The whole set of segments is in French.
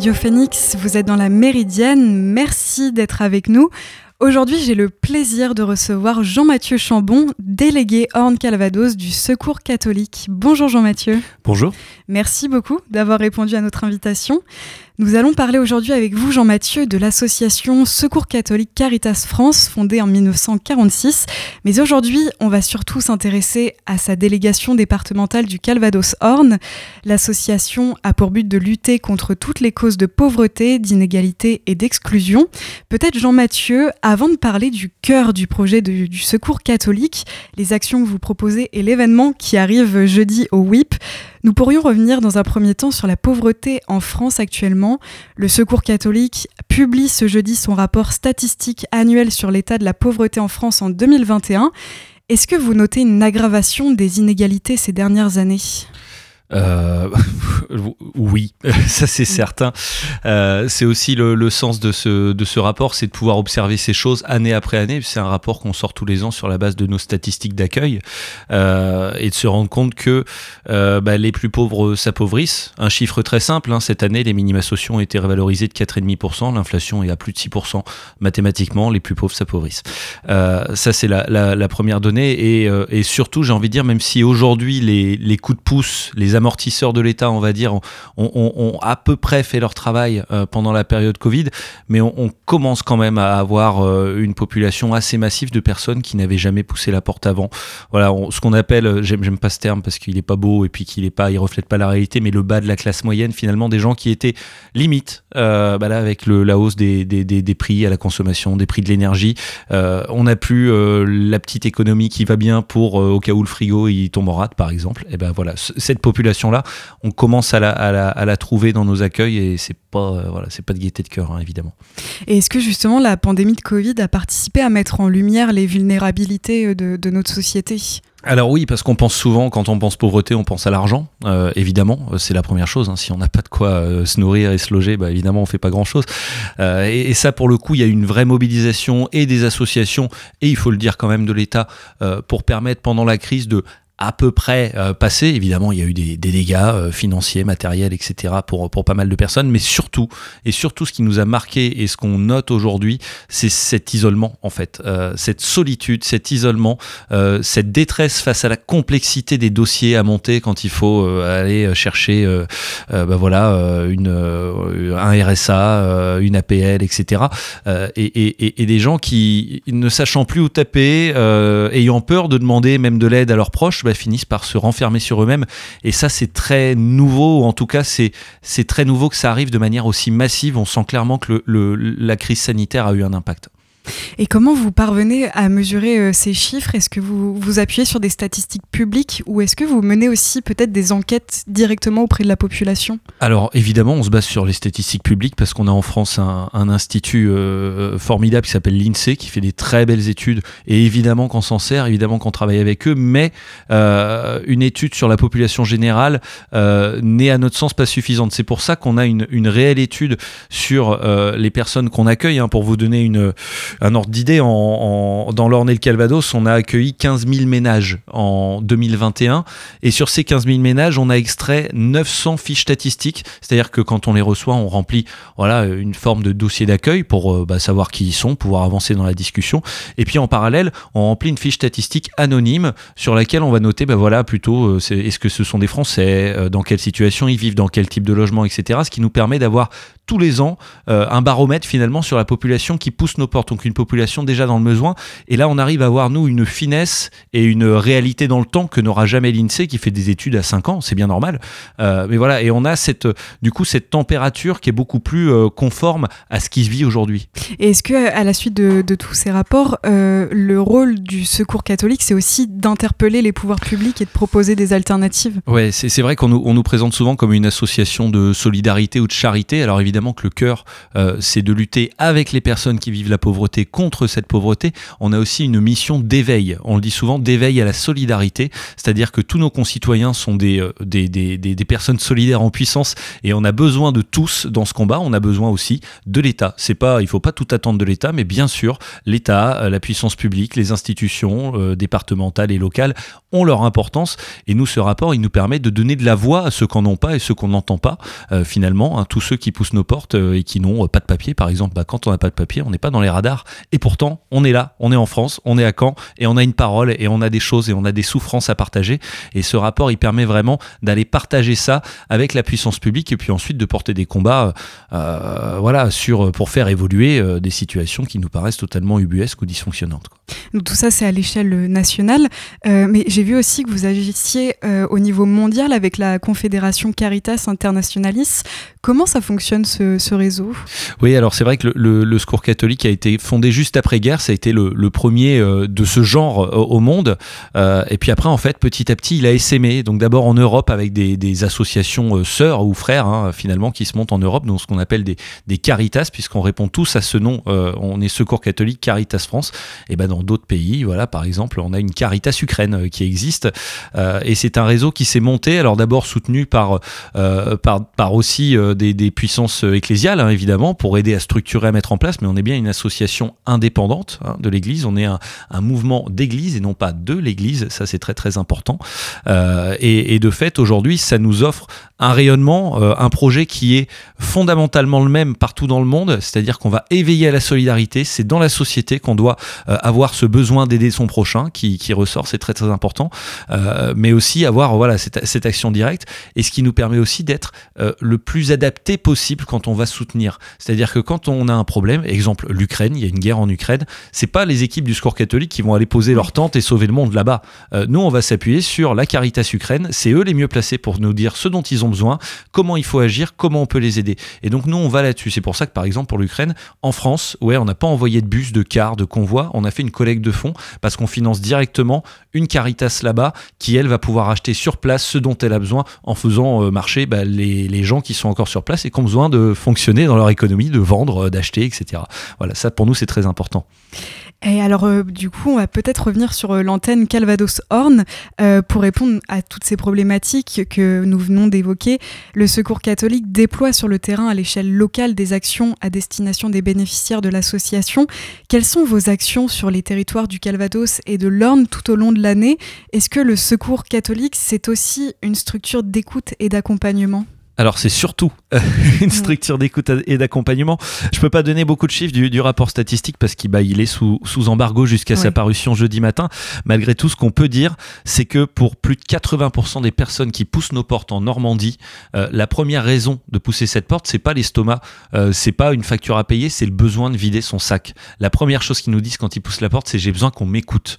Radio Phoenix, vous êtes dans la Méridienne, merci d'être avec nous. Aujourd'hui, j'ai le plaisir de recevoir Jean-Mathieu Chambon, délégué Orne-Calvados du Secours catholique. Bonjour Jean-Mathieu. Bonjour. Merci beaucoup d'avoir répondu à notre invitation. Nous allons parler aujourd'hui avec vous, Jean-Mathieu, de l'association Secours catholique Caritas France, fondée en 1946. Mais aujourd'hui, on va surtout s'intéresser à sa délégation départementale du Calvados-Horn. L'association a pour but de lutter contre toutes les causes de pauvreté, d'inégalité et d'exclusion. Peut-être, Jean-Mathieu, avant de parler du cœur du projet du Secours catholique, les actions que vous proposez et l'événement qui arrive jeudi au WIP, nous pourrions revenir dans un premier temps sur la pauvreté en France actuellement. Le Secours catholique publie ce jeudi son rapport statistique annuel sur l'état de la pauvreté en France en 2021. Est-ce que vous notez une aggravation des inégalités ces dernières années? Euh, oui, ça c'est certain. Euh, c'est aussi le, sens de ce, de ce rapport, c'est de pouvoir observer ces choses année après année. C'est un rapport qu'on sort tous les ans sur la base de nos statistiques d'accueil euh, et de se rendre compte que bah, les plus pauvres s'appauvrissent. Un chiffre très simple, hein, cette année les minima sociaux ont été révalorisés de 4,5%, l'inflation est à plus de 6%. Mathématiquement, les plus pauvres s'appauvrissent. Ça c'est la, première donnée et, et surtout j'ai envie de dire, même si aujourd'hui les, les coups de pouce, les amortisseurs de l'État, on va dire, ont, à peu près fait leur travail euh, pendant la période Covid, mais on, commence quand même à avoir euh, une population assez massive de personnes qui n'avaient jamais poussé la porte avant. Voilà, ce qu'on appelle, euh, j'aime pas ce terme parce qu'il est pas beau et puis qu'il est pas, il reflète pas la réalité, mais le bas de la classe moyenne, finalement, des gens qui étaient limite, bah là, avec la hausse des, prix à la consommation, des prix de l'énergie, on n'a plus la petite économie qui va bien pour au cas où le frigo il tombe en rate, par exemple. Et ben voilà, cette population là on commence à la, trouver dans nos accueils et c'est pas, euh, voilà, c'est pas de gaieté de cœur, hein, évidemment. Et est-ce que justement la pandémie de Covid a participé à mettre en lumière les vulnérabilités euh, de, notre société? Alors oui, parce qu'on pense souvent, quand on pense pauvreté, on pense à l'argent, euh, évidemment, c'est la première chose. Hein. Si on n'a pas de quoi se nourrir et se loger, bah, évidemment, on fait pas grand-chose. et, et, ça, pour le coup, il y a une vraie mobilisation et des associations, et il faut le dire quand même de l'État, pour permettre pendant la crise de à peu près euh, passé. Évidemment, il y a eu des, des dégâts euh, financiers, matériels, etc. pour pour pas mal de personnes, mais surtout et surtout ce qui nous a marqué et ce qu'on note aujourd'hui, c'est cet isolement en fait, euh, cette solitude, cet isolement, euh, cette détresse face à la complexité des dossiers à monter quand il faut aller chercher, bah voilà, une un RSA, une APL, etc. Et, et, et, des gens qui ne sachant plus où taper, ayant peur de demander même de l'aide à leurs proches bah, finissent par se renfermer sur eux-mêmes. Et ça, c'est très nouveau, ou en tout cas, c'est très nouveau que ça arrive de manière aussi massive. On sent clairement que le, la crise sanitaire a eu un impact. Et comment vous parvenez à mesurer euh, ces chiffres? Est-ce que vous vous appuyez sur des statistiques publiques ou est-ce que vous menez aussi peut-être des enquêtes directement auprès de la population? Alors évidemment, on se base sur les statistiques publiques parce qu'on a en France un, institut euh, formidable qui s'appelle l'INSEE qui fait des très belles études et évidemment qu'on s'en sert, évidemment qu'on travaille avec eux, mais euh, une étude sur la population générale n'est à notre sens pas suffisante. C'est pour ça qu'on a une, réelle étude sur les personnes qu'on accueille. Hein, pour vous donner une un ordre d'idée, dans l'Orne et le Calvados, on a accueilli 15 000 ménages en 2021. Et sur ces 15 000 ménages, on a extrait 900 fiches statistiques. C'est-à-dire que quand on les reçoit, on remplit voilà, une forme de dossier d'accueil pour euh, bah, savoir qui ils sont, pouvoir avancer dans la discussion. Et puis en parallèle, on remplit une fiche statistique anonyme sur laquelle on va noter bah, voilà, plutôt euh, est-ce que ce sont des Français, euh, dans quelle situation ils vivent, dans quel type de logement, etc. Ce qui nous permet d'avoir tous les ans un baromètre finalement sur la population qui pousse nos portes donc une population déjà dans le besoin. Et là, on arrive à voir, nous, une finesse et une réalité dans le temps que n'aura jamais l'INSEE qui fait des études à 5 ans, c'est bien normal. Euh, mais voilà, et on a cette, du coup cette température qui est beaucoup plus euh, conforme à ce qui se vit aujourd'hui. Et est-ce que, à la suite de, tous ces rapports, euh, le rôle du secours catholique, c'est aussi d'interpeller les pouvoirs publics et de proposer des alternatives? Ouais, c'est vrai qu'on nous, on nous présente souvent comme une association de solidarité ou de charité. Alors évidemment que le cœur, c'est de lutter avec les personnes qui vivent la pauvreté contre cette pauvreté, on a aussi une mission d'éveil. On le dit souvent, d'éveil à la solidarité, c'est-à-dire que tous nos concitoyens sont des, euh, des, des, des, personnes solidaires en puissance et on a besoin de tous dans ce combat. On a besoin aussi de l'État. C'est pas, il faut pas tout attendre de l'État, mais bien sûr, l'État, euh, la puissance publique, les institutions euh, départementales et locales ont leur importance. Et nous, ce rapport, il nous permet de donner de la voix à ceux qui n'en ont pas et ceux qu'on n'entend pas, finalement, hein, tous ceux qui poussent nos portent et qui n'ont pas de papier, par exemple. Bah, quand on n'a pas de papier, on n'est pas dans les radars. Et pourtant, on est là, on est en France, on est à Caen, et on a une parole, et on a des choses, et on a des souffrances à partager. Et ce rapport, il permet vraiment d'aller partager ça avec la puissance publique, et puis ensuite de porter des combats, euh, voilà, sur pour faire évoluer euh, des situations qui nous paraissent totalement ubuesques ou dysfonctionnantes. Donc tout ça, c'est à l'échelle nationale, euh, mais j'ai vu aussi que vous agissiez au niveau mondial avec la Confédération Caritas Internationalis. Comment ça fonctionne ce, réseau Oui, alors c'est vrai que le, Secours catholique a été fondé juste après-guerre, ça a été le, premier euh, de ce genre euh, au monde. Euh, et puis après, en fait, petit à petit, il a essaimé. Donc d'abord en Europe avec des, associations sœurs ou frères, hein, finalement, qui se montent en Europe, donc ce qu'on appelle des, Caritas, puisqu'on répond tous à ce nom. on est Secours catholique Caritas France. Et ben dans d'autres pays, voilà, par exemple, on a une Caritas Ukraine qui existe. et c'est un réseau qui s'est monté, alors d'abord soutenu par, par aussi des, puissances ecclésiales, hein, évidemment, pour aider à structurer, à mettre en place, mais on est bien une association indépendante hein, de l'Église, on est un, mouvement d'Église et non pas de l'Église, ça c'est très très important. Euh, et, de fait, aujourd'hui, ça nous offre un rayonnement, euh, un projet qui est fondamentalement le même partout dans le monde, c'est-à-dire qu'on va éveiller à la solidarité, c'est dans la société qu'on doit euh, avoir ce besoin d'aider son prochain qui, ressort, c'est très très important, mais aussi avoir voilà cette, action directe, et ce qui nous permet aussi d'être le plus adapté possible quand on va soutenir. C'est-à-dire que quand on a un problème, exemple l'Ukraine, il y a une guerre en Ukraine, c'est pas les équipes du Secours catholique qui vont aller poser leur tente et sauver le monde là-bas. Euh, nous, on va s'appuyer sur la Caritas Ukraine. C'est eux les mieux placés pour nous dire ce dont ils ont besoin, comment il faut agir, comment on peut les aider. Et donc nous, on va là-dessus. C'est pour ça que par exemple pour l'Ukraine, en France, ouais, on n'a pas envoyé de bus, de cars, de convois. On a fait une collecte de fonds parce qu'on finance directement une Caritas là-bas qui elle va pouvoir acheter sur place ce dont elle a besoin en faisant euh, marcher bah, les, les gens qui sont encore sur place et qui ont besoin de fonctionner dans leur économie, de vendre, euh, d'acheter, etc. Voilà, ça pour nous c'est très important. Et alors, euh, du coup, on va peut-être revenir sur euh, l'antenne Calvados-Horn pour répondre à toutes ces problématiques que nous venons d'évoquer. Le Secours catholique déploie sur le terrain à l'échelle locale des actions à destination des bénéficiaires de l'association. Quelles sont vos actions sur les territoires du Calvados et de l'Orne tout au long de l'année? Est-ce que le Secours catholique, c'est aussi une structure d'écoute et d'accompagnement? Alors c'est surtout euh, une structure d'écoute et d'accompagnement. Je peux pas donner beaucoup de chiffres du, rapport statistique parce qu'il bah, il est sous, sous embargo jusqu'à sa parution jeudi matin. Malgré tout, ce qu'on peut dire, c'est que pour plus de 80% des personnes qui poussent nos portes en Normandie, euh, la première raison de pousser cette porte, c'est pas l'estomac, euh, c'est pas une facture à payer, c'est le besoin de vider son sac. La première chose qu'ils nous disent quand ils poussent la porte, c'est j'ai besoin qu'on m'écoute.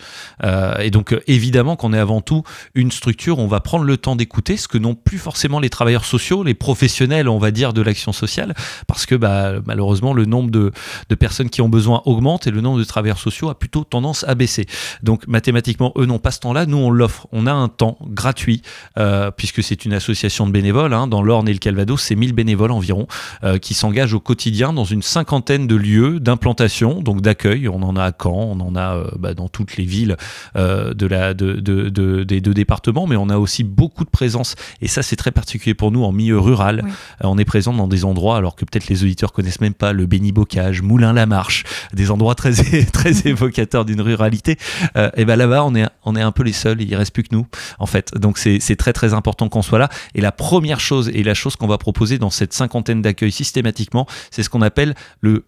et donc évidemment qu'on est avant tout une structure où on va prendre le temps d'écouter, ce que n'ont plus forcément les travailleurs sociaux, professionnels, on va dire, de l'action sociale, parce que bah, malheureusement, le nombre de, personnes qui ont besoin augmente et le nombre de travailleurs sociaux a plutôt tendance à baisser. Donc mathématiquement, eux n'ont pas ce temps-là, nous on l'offre. On a un temps gratuit, euh, puisque c'est une association de bénévoles, hein, dans l'Orne et le Calvados, c'est 1000 bénévoles environ, euh, qui s'engagent au quotidien dans une cinquantaine de lieux d'implantation, donc d'accueil. On en a à Caen, on en a euh, bah, dans toutes les villes de la, de, des deux départements, mais on a aussi beaucoup de présence, et ça c'est très particulier pour nous en milieu rural. Euh, on est présent dans des endroits, alors que peut-être les auditeurs connaissent même pas le Béni-Bocage, Moulin-la-Marche, des endroits très, très évocateurs d'une ruralité. Euh, et ben là-bas, on est, on est un peu les seuls, il reste plus que nous, en fait. Donc c'est très très important qu'on soit là. Et la première chose, et la chose qu'on va proposer dans cette cinquantaine d'accueils systématiquement, c'est ce qu'on appelle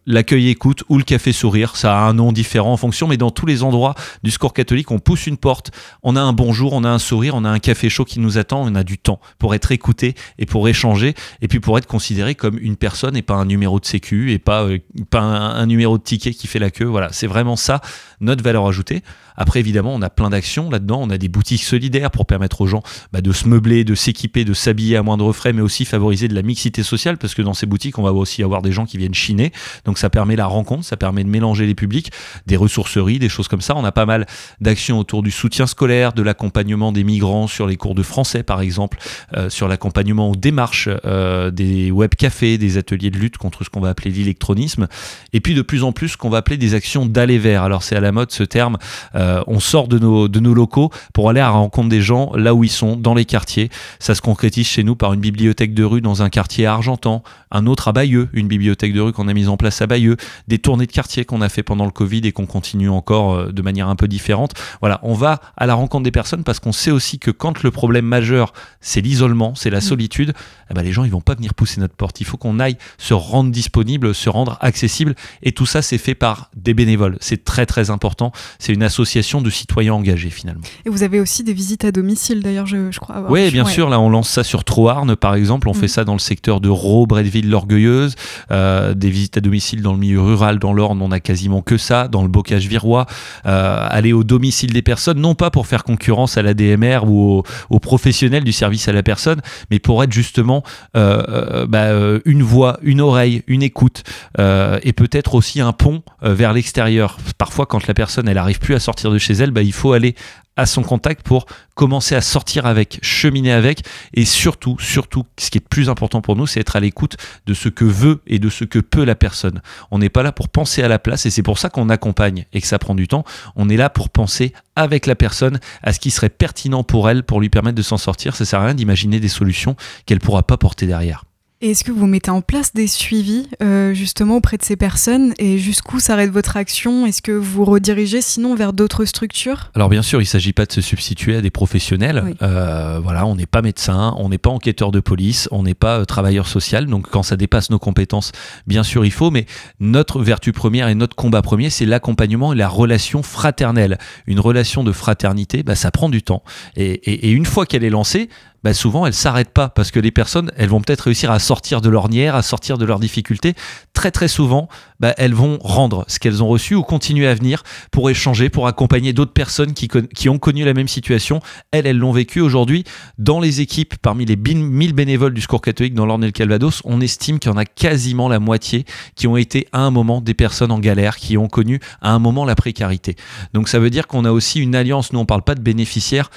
l'accueil écoute ou le café sourire. Ça a un nom différent en fonction, mais dans tous les endroits du score catholique, on pousse une porte, on a un bonjour, on a un sourire, on a un café chaud qui nous attend, on a du temps pour être écouté et pour échanger et puis pour être considéré comme une personne et pas un numéro de sécu et pas, euh, pas un, numéro de ticket qui fait la queue. Voilà, c'est vraiment ça notre valeur ajoutée. Après, évidemment, on a plein d'actions là-dedans. On a des boutiques solidaires pour permettre aux gens bah, de se meubler, de s'équiper, de s'habiller à moindre frais, mais aussi favoriser de la mixité sociale, parce que dans ces boutiques, on va aussi avoir des gens qui viennent chiner. Donc ça permet la rencontre, ça permet de mélanger les publics, des ressourceries, des choses comme ça. On a pas mal d'actions autour du soutien scolaire, de l'accompagnement des migrants sur les cours de français, par exemple, euh, sur l'accompagnement aux démarches, euh, des web cafés, des ateliers de lutte contre ce qu'on va appeler l'électronisme, et puis de plus en plus ce qu'on va appeler des actions d'aller vers. Alors c'est à la mode ce terme. Euh, on sort de nos, de nos locaux pour aller à la rencontre des gens là où ils sont, dans les quartiers. Ça se concrétise chez nous par une bibliothèque de rue dans un quartier à Argentan, un autre à Bayeux, une bibliothèque de rue qu'on a mise en place à Bayeux, des tournées de quartier qu'on a fait pendant le Covid et qu'on continue encore de manière un peu différente. Voilà, on va à la rencontre des personnes parce qu'on sait aussi que quand le problème majeur, c'est l'isolement, c'est la mm. solitude, eh ben les gens ils vont pas venir pousser notre porte. Il faut qu'on aille se rendre disponible, se rendre accessible. Et tout ça, c'est fait par des bénévoles. C'est très très important. C'est une association de citoyens engagés finalement. Et vous avez aussi des visites à domicile d'ailleurs, je, crois. Oui, bien sûr. Là, on lance ça sur Troarn par exemple. On mm. fait ça dans le secteur de Raux, Bretteville, l'Orgueilleuse. Euh, des visites à domicile dans le milieu rural, dans l'Orne, on a quasiment que ça. Dans le bocage virois, euh, aller au domicile des personnes, non pas pour faire concurrence à la DMR ou aux, professionnels du service à la personne, mais pour être justement euh, bah, une voix, une oreille, une écoute et peut-être aussi un pont vers l'extérieur. Parfois, quand la personne elle arrive plus à sortir de chez elle, bah, il faut aller à son contact pour commencer à sortir avec, cheminer avec, et surtout, surtout, ce qui est plus important pour nous, c'est être à l'écoute de ce que veut et de ce que peut la personne. On n'est pas là pour penser à la place, et c'est pour ça qu'on accompagne et que ça prend du temps. On est là pour penser avec la personne à ce qui serait pertinent pour elle, pour lui permettre de s'en sortir. Ça sert à rien d'imaginer des solutions qu'elle pourra pas porter derrière. Et est-ce que vous mettez en place des suivis euh, justement auprès de ces personnes et jusqu'où s'arrête votre action? Est-ce que vous redirigez sinon vers d'autres structures? Alors bien sûr, il ne s'agit pas de se substituer à des professionnels. Euh, voilà, on n'est pas médecin, on n'est pas enquêteur de police, on n'est pas euh, travailleur social. Donc quand ça dépasse nos compétences, bien sûr il faut. Mais notre vertu première et notre combat premier, c'est l'accompagnement et la relation fraternelle. Une relation de fraternité, bah, ça prend du temps. et une fois qu'elle est lancée, bah souvent elles s'arrêtent pas parce que les personnes, elles vont peut-être réussir à sortir de l'ornière, à sortir de leurs difficultés. Très très souvent, bah, elles vont rendre ce qu'elles ont reçu ou continuer à venir pour échanger, pour accompagner d'autres personnes qui, qui ont connu la même situation. Elles, elles l'ont vécu aujourd'hui. Dans les équipes, parmi les 1000 bénévoles du Secours catholique dans l'Orne et le Calvados, on estime qu'il y en a quasiment la moitié qui ont été à un moment des personnes en galère, qui ont connu à un moment la précarité. Donc ça veut dire qu'on a aussi une alliance, nous on parle pas de bénéficiaires,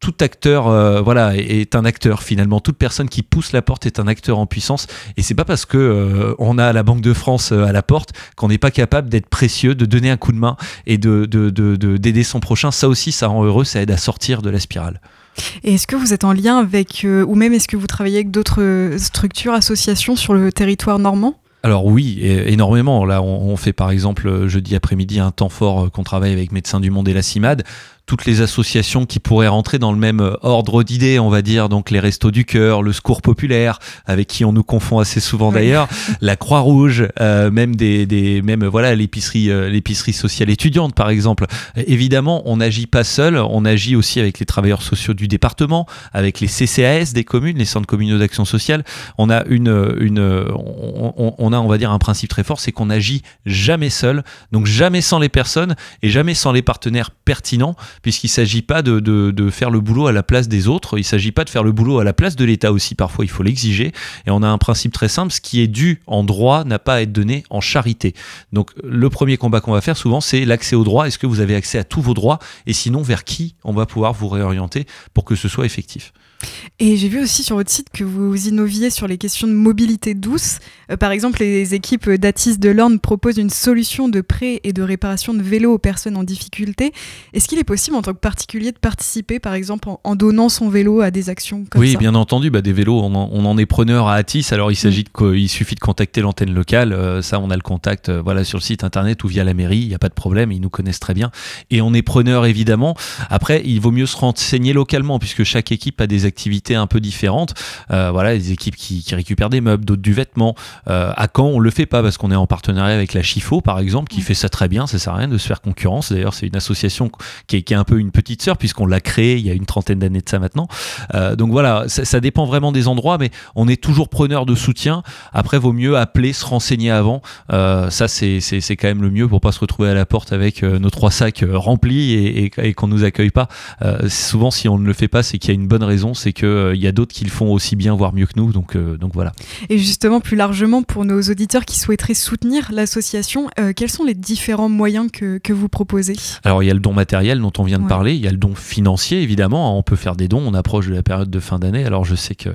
tout acteur euh, voilà est un acteur finalement. Toute personne qui pousse la porte est un acteur en puissance. Et c'est pas parce que euh, on a la Banque de France euh, à la porte qu'on n'est pas capable d'être précieux de donner un coup de main et de d'aider de, son prochain. Ça aussi ça rend heureux ça aide à sortir de la spirale. Et est-ce que vous êtes en lien avec ou même est-ce que vous travaillez avec d'autres structures associations sur le territoire normand? Alors oui, énormément. Là, on, fait par exemple jeudi après-midi un temps fort qu'on travaille avec Médecins du Monde et la CIMAD toutes les associations qui pourraient rentrer dans le même euh, ordre d'idées, on va dire, donc les Restos du Cœur, le Secours Populaire, avec qui on nous confond assez souvent d'ailleurs, la Croix-Rouge, euh, même des, des, même voilà l'épicerie, euh, l'épicerie sociale étudiante par exemple. Évidemment, on n'agit pas seul, on agit aussi avec les travailleurs sociaux du département, avec les CCAS des communes, les centres communaux d'action sociale. On a une, une, on, on, a, on va dire, un principe très fort, c'est qu'on agit jamais seul, donc jamais sans les personnes et jamais sans les partenaires pertinents puisqu'il ne s'agit pas de, faire le boulot à la place des autres, il ne s'agit pas de faire le boulot à la place de l'État aussi, parfois il faut l'exiger, et on a un principe très simple, ce qui est dû en droit n'a pas à être donné en charité. Donc le premier combat qu'on va faire souvent, c'est l'accès aux droits, est-ce que vous avez accès à tous vos droits, et sinon vers qui on va pouvoir vous réorienter pour que ce soit effectif? Et j'ai vu aussi sur votre site que vous innoviez sur les questions de mobilité douce. Euh, par exemple, les équipes d'Atis de l'Orne proposent une solution de prêt et de réparation de vélos aux personnes en difficulté. Est-ce qu'il est possible en tant que particulier de participer, par exemple, en, donnant son vélo à des actions comme oui, ça Oui, bien entendu. Bah, des vélos, on en, est preneur à Atis. Alors, il, s'agit de, il suffit de contacter l'antenne locale. Euh, ça, on a le contact euh, voilà, sur le site internet ou via la mairie. Il n'y a pas de problème. Ils nous connaissent très bien. Et on est preneur, évidemment. Après, il vaut mieux se renseigner localement puisque chaque équipe a des activités un peu différentes. Euh, voilà, des équipes qui, récupèrent des meubles, d'autres du vêtement. Euh, à Caen, on le fait pas parce qu'on est en partenariat avec la Chifo, par exemple, qui fait ça très bien. Ça sert à rien de se faire concurrence. D'ailleurs, c'est une association qui est, un peu une petite sœur puisqu'on l'a créée il y a une trentaine d'années de ça maintenant. Euh, donc voilà, ça, dépend vraiment des endroits, mais on est toujours preneur de soutien. Après, vaut mieux appeler, se renseigner avant. ça, c'est quand même le mieux pour pas se retrouver à la porte avec nos trois sacs remplis et, et, et qu'on nous accueille pas. souvent, si on ne le fait pas, c'est qu'il y a une bonne raison c'est qu'il y a d'autres qui le font aussi bien, voire mieux que nous. Donc, donc voilà. Et justement, plus largement, pour nos auditeurs qui souhaiteraient soutenir l'association, quels sont les différents moyens que, que vous proposez? Alors, il y a le don matériel dont on vient de parler, il y a le don financier, évidemment. On peut faire des dons, on approche de la période de fin d'année. Alors, je sais que,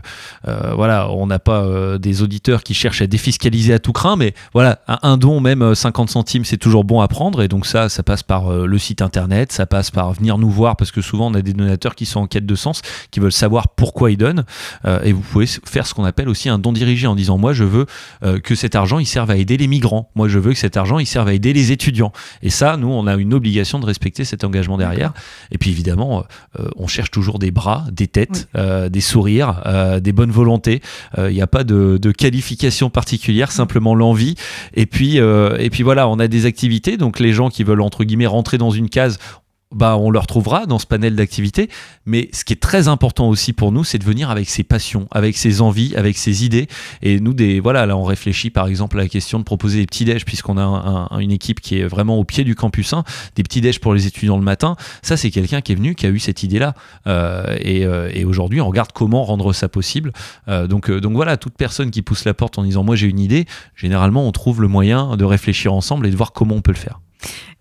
voilà, on n'a pas des auditeurs qui cherchent à défiscaliser à tout craint, mais voilà, un don, même 50 centimes, c'est toujours bon à prendre. Et donc, ça, ça passe par le site internet, ça passe par venir nous voir parce que souvent on a des donateurs qui sont en quête de sens, qui veulent savoir pourquoi ils donnent. Euh, et vous pouvez faire ce qu'on appelle aussi un don dirigé en disant moi je veux euh, que cet argent il serve à aider les migrants, moi je veux que cet argent il serve à aider les étudiants. Et ça, nous on a une obligation de respecter cet engagement derrière. Et puis évidemment, euh, on cherche toujours des bras, des têtes, des sourires, des bonnes volontés. Il n'y a pas de, de, qualification particulière, simplement l'envie. Et puis et puis voilà, on a des activités. Donc les gens qui veulent entre guillemets rentrer dans une case, bah, on le retrouvera dans ce panel d'activités. Mais ce qui est très important aussi pour nous, c'est de venir avec ses passions, avec ses envies, avec ses idées. Et nous, des, voilà, là, on réfléchit par exemple à la question de proposer des petits déj, puisqu'on a une équipe qui est vraiment au pied du campus 1, des petits déj pour les étudiants le matin. Ça, c'est quelqu'un qui est venu, qui a eu cette idée-là. Euh, euh, et, aujourd'hui, on regarde comment rendre ça possible. Euh, donc, donc voilà, toute personne qui pousse la porte en disant moi j'ai une idée, généralement, on trouve le moyen de réfléchir ensemble et de voir comment on peut le faire.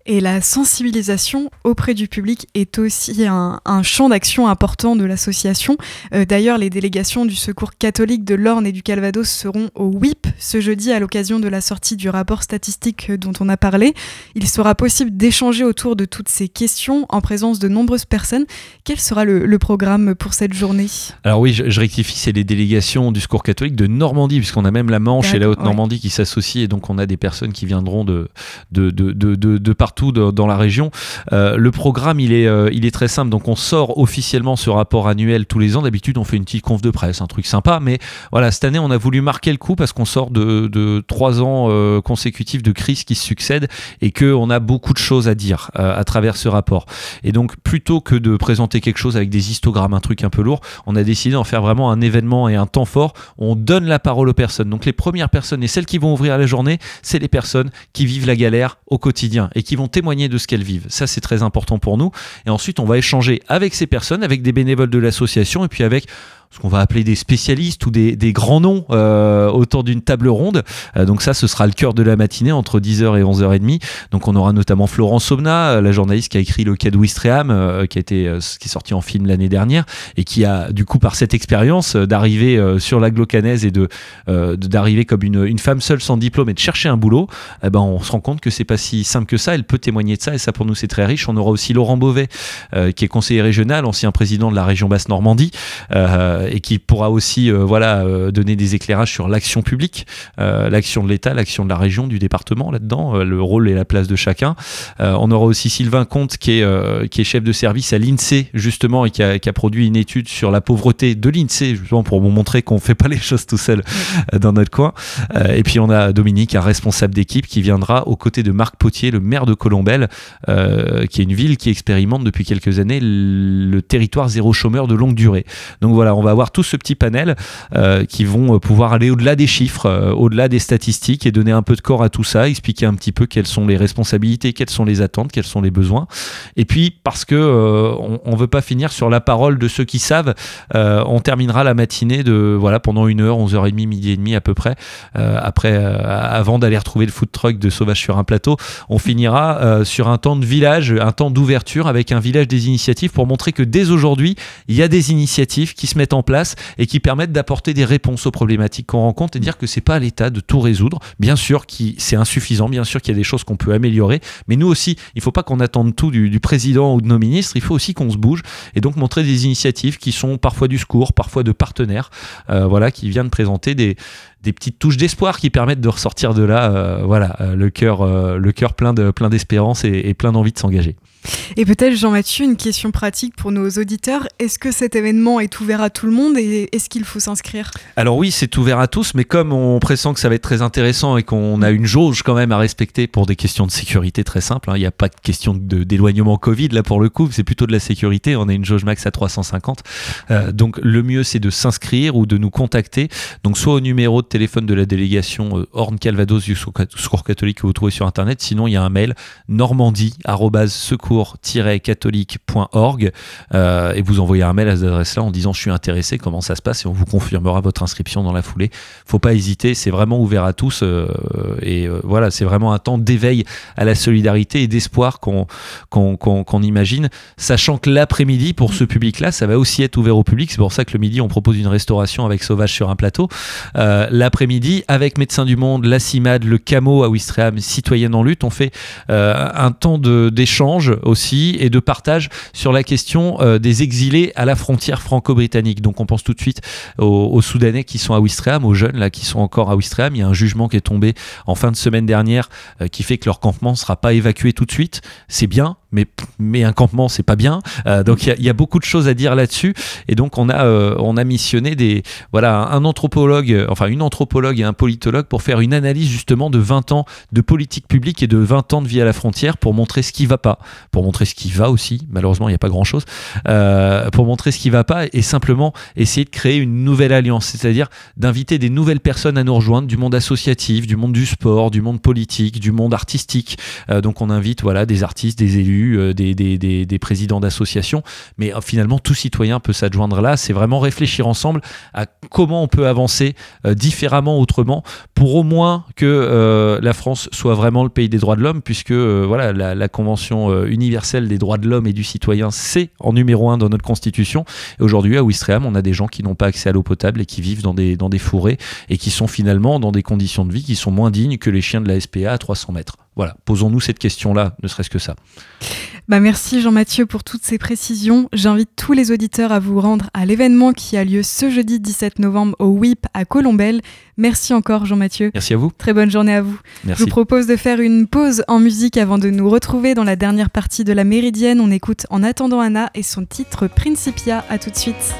Et la sensibilisation auprès du public est aussi un, champ d'action important de l'association. Euh, d'ailleurs, les délégations du Secours catholique de l'Orne et du Calvados seront au WIP ce jeudi à l'occasion de la sortie du rapport statistique dont on a parlé. Il sera possible d'échanger autour de toutes ces questions en présence de nombreuses personnes. Quel sera le, programme pour cette journée? Alors oui, je, rectifie, c'est les délégations du Secours catholique de Normandie, puisqu'on a même la Manche et la Haute-Normandie qui s'associent, et donc on a des personnes qui viendront de, de, de, de, de partout tout dans la région. Euh, le programme, il est, euh, il est très simple. Donc, on sort officiellement ce rapport annuel tous les ans. D'habitude, on fait une petite conf de presse, un truc sympa. Mais voilà, cette année, on a voulu marquer le coup parce qu'on sort de, trois ans euh, consécutifs de crise qui se succèdent et qu'on a beaucoup de choses à dire à travers ce rapport. Et donc, plutôt que de présenter quelque chose avec des histogrammes, un truc un peu lourd, on a décidé d'en faire vraiment un événement et un temps fort. On donne la parole aux personnes. Donc, les premières personnes et celles qui vont ouvrir la journée, c'est les personnes qui vivent la galère au quotidien et qui vont témoigner de ce qu'elles vivent. Ça, c'est très important pour nous. Et ensuite, on va échanger avec ces personnes, avec des bénévoles de l'association et puis avec ce qu'on va appeler des spécialistes ou des, grands noms euh, autour d'une table ronde. Euh, donc ça, ce sera le cœur de la matinée entre 10h et 11h30. Donc on aura notamment Florence Somna, la journaliste qui a écrit Le Quai Wistreham, euh, qui, a été, qui est sorti en film l'année dernière et qui a du coup par cette expérience d'arriver sur la glaucanaise et de d'arriver comme une, une, femme seule sans diplôme et de chercher un boulot, eh ben on se rend compte que c'est pas si simple que ça. Elle peut témoigner de ça et ça pour nous c'est très riche. On aura aussi Laurent Beauvais, qui est conseiller régional, ancien président de la région Basse Normandie. Euh, et qui pourra aussi euh, voilà, euh, donner des éclairages sur l'action publique, l'action de l'État, l'action de la région, du département là-dedans, le rôle et la place de chacun. on aura aussi Sylvain Comte qui est, qui est chef de service à l'INSEE justement et qui a, qui a, produit une étude sur la pauvreté de l'INSEE justement pour vous montrer qu'on fait pas les choses tout seul dans notre coin. et puis on a Dominique, un responsable d'équipe qui viendra aux côtés de Marc Potier, le maire de Colombelle, qui est une ville qui expérimente depuis quelques années le territoire zéro chômeur de longue durée. Donc voilà, on va avoir tout ce petit panel euh, qui vont euh, pouvoir aller au-delà des chiffres, euh, au-delà des statistiques et donner un peu de corps à tout ça, expliquer un petit peu quelles sont les responsabilités, quelles sont les attentes, quels sont les besoins. Et puis parce que on, on, veut pas finir sur la parole de ceux qui savent, on terminera la matinée de voilà pendant une heure, 11h30, midi et demi à peu près. après, avant d'aller retrouver le food truck de Sauvage sur un plateau, on finira sur un temps de village, un temps d'ouverture avec un village des initiatives pour montrer que dès aujourd'hui, il y a des initiatives qui se mettent en place et qui permettent d'apporter des réponses aux problématiques qu'on rencontre et dire que c'est pas à l'État de tout résoudre. Bien sûr que c'est insuffisant, bien sûr qu'il y a des choses qu'on peut améliorer, mais nous aussi, il faut pas qu'on attende tout du, président ou de nos ministres, il faut aussi qu'on se bouge et donc montrer des initiatives qui sont parfois du secours, parfois de partenaires, euh, voilà, qui viennent présenter des, des petites touches d'espoir qui permettent de ressortir de là, euh, voilà, euh, le cœur, le cœur plein de plein d'espérance et, et plein d'envie de s'engager. Et peut-être, Jean-Mathieu, une question pratique pour nos auditeurs. Est-ce que cet événement est ouvert à tout le monde et est-ce qu'il faut s'inscrire? Alors oui, c'est ouvert à tous, mais comme on pressent que ça va être très intéressant et qu'on a une jauge quand même à respecter pour des questions de sécurité très simples, hein, il n'y a pas de question d'éloignement Covid là pour le coup, c'est plutôt de la sécurité, on a une jauge max à 350. Euh, donc le mieux c'est de s'inscrire ou de nous contacter, donc soit au numéro de téléphone de la délégation euh, Orne Calvados du Secours catholique que vous trouvez sur internet, sinon il y a un mail normandie-secours catholiqueorg euh, et vous envoyez un mail à cette adresse-là en disant je suis intéressé comment ça se passe et on vous confirmera votre inscription dans la foulée. Faut pas hésiter, c'est vraiment ouvert à tous et voilà, c'est vraiment un temps d'éveil à la solidarité et d'espoir qu'on qu'on imagine, sachant que l'après-midi pour ce public-là, ça va aussi être ouvert au public. C'est pour ça que le midi, on propose une restauration avec Sauvage sur un plateau. L'après-midi, avec Médecins du Monde, la CIMAD, le CAMO à Ouistreham, Citoyenne en lutte, on fait un temps d'échange aussi et de partage sur la question euh, des exilés à la frontière franco-britannique. Donc on pense tout de suite aux, Soudanais qui sont à Ouistreham, aux jeunes là qui sont encore à Ouistreham. Il y a un jugement qui est tombé en fin de semaine dernière euh, qui fait que leur campement ne sera pas évacué tout de suite. C'est bien, mais, mais un campement, c'est pas bien. Euh, donc il y, a beaucoup de choses à dire là-dessus. Et donc on a, euh, on a missionné des, voilà, un anthropologue, enfin une anthropologue et un politologue pour faire une analyse justement de 20 ans de politique publique et de 20 ans de vie à la frontière pour montrer ce qui va pas, pour montrer ce qui va aussi. Malheureusement, il n'y a pas grand-chose. Euh, pour montrer ce qui va pas et simplement essayer de créer une nouvelle alliance, c'est-à-dire d'inviter des nouvelles personnes à nous rejoindre du monde associatif, du monde du sport, du monde politique, du monde artistique. donc on invite voilà des artistes, des élus euh, des, présidents d'associations, mais euh, finalement tout citoyen peut s'adjoindre là. C'est vraiment réfléchir ensemble à comment on peut avancer euh, différemment, autrement, pour au moins que la France soit vraiment le pays des droits de l'homme, puisque voilà la, Convention universelle des droits de l'homme et du citoyen, c'est en numéro un dans notre Constitution. Aujourd'hui, à Ouistreham, on a des gens qui n'ont pas accès à l'eau potable et qui vivent dans des, dans forêts et qui sont finalement dans des conditions de vie qui sont moins dignes que les chiens de la SPA à 300 mètres. Voilà, posons-nous cette question-là, ne serait-ce que ça. Bah merci Jean-Mathieu pour toutes ces précisions. J'invite tous les auditeurs à vous rendre à l'événement qui a lieu ce jeudi 17 novembre au WIP à Colombelle. Merci encore Jean-Mathieu. Merci à vous. Très bonne journée à vous. Merci. Je vous propose de faire une pause en musique avant de nous retrouver dans la dernière partie de la Méridienne. On écoute En attendant Anna et son titre Principia. À tout de suite.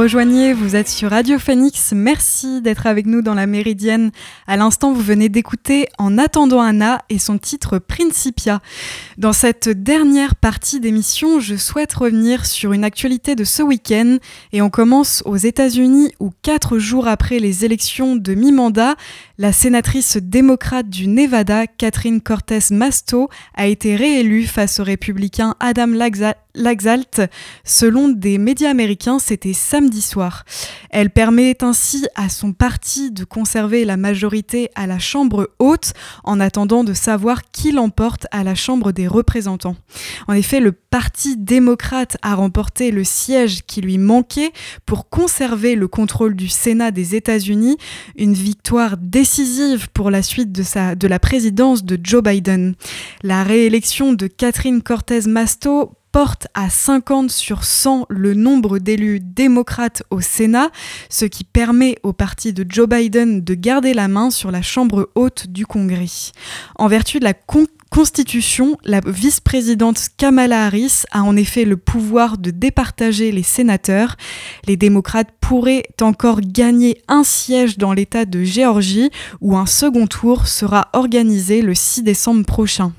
Si vous rejoignez, vous êtes sur Radio Phoenix. Merci d'être avec nous dans la Méridienne. À l'instant, vous venez d'écouter En attendant Anna et son titre Principia. Dans cette dernière partie d'émission, je souhaite revenir sur une actualité de ce week-end et on commence aux États-Unis où quatre jours après les élections de mi-mandat, la sénatrice démocrate du Nevada, Catherine Cortez Masto, a été réélue face au républicain Adam Laxalt. Selon des médias américains, c'était samedi soir. Elle permet ainsi à son parti de conserver la majorité à la Chambre haute en attendant de savoir qui l'emporte à la Chambre des représentants. En effet, le Parti démocrate a remporté le siège qui lui manquait pour conserver le contrôle du Sénat des États-Unis, une victoire décisive pour la suite de, la présidence de Joe Biden. La réélection de Catherine Cortez Masto porte à 50 sur 100 le nombre d'élus démocrates au Sénat, ce qui permet au parti de Joe Biden de garder la main sur la Chambre haute du Congrès. En vertu de la Constitution, la vice-présidente Kamala Harris a en effet le pouvoir de départager les sénateurs. Les démocrates pourraient encore gagner un siège dans l'État de Géorgie où un second tour sera organisé le 6 décembre prochain.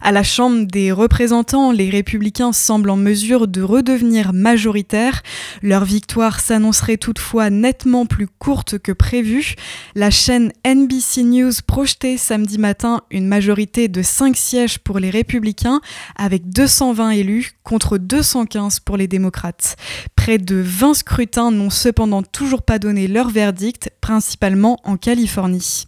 À la Chambre des représentants, les républicains semblent en mesure de redevenir majoritaires. Leur victoire s'annoncerait toutefois nettement plus courte que prévu. La chaîne NBC News projetait samedi matin une majorité de 5 sièges pour les républicains avec 220 élus contre 215 pour les démocrates. Près de 20 scrutins n'ont cependant toujours pas donné leur verdict, principalement en Californie.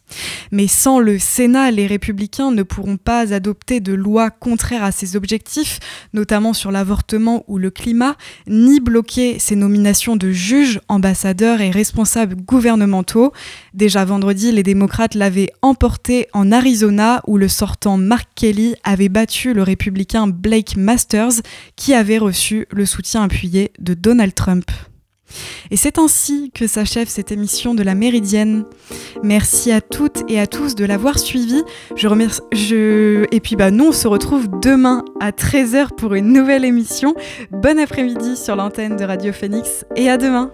Mais sans le Sénat, les républicains ne pourront pas adopter de lois contraires à ces objectifs, notamment sur l'avortement ou le climat, ni bloquer ces nominations de juges, ambassadeurs et responsables gouvernementaux. Déjà vendredi, les démocrates l'avaient emporté en Arizona où le sortant Mark Kelly avait battu le républicain Blake Masters qui avait reçu le soutien appuyé de Donald Trump. Et c'est ainsi que s'achève cette émission de la Méridienne. Merci à toutes et à tous de l'avoir suivi. Je remercie. Et puis bah nous on se retrouve demain à 13h pour une nouvelle émission. Bon après-midi sur l'antenne de Radio Phoenix et à demain.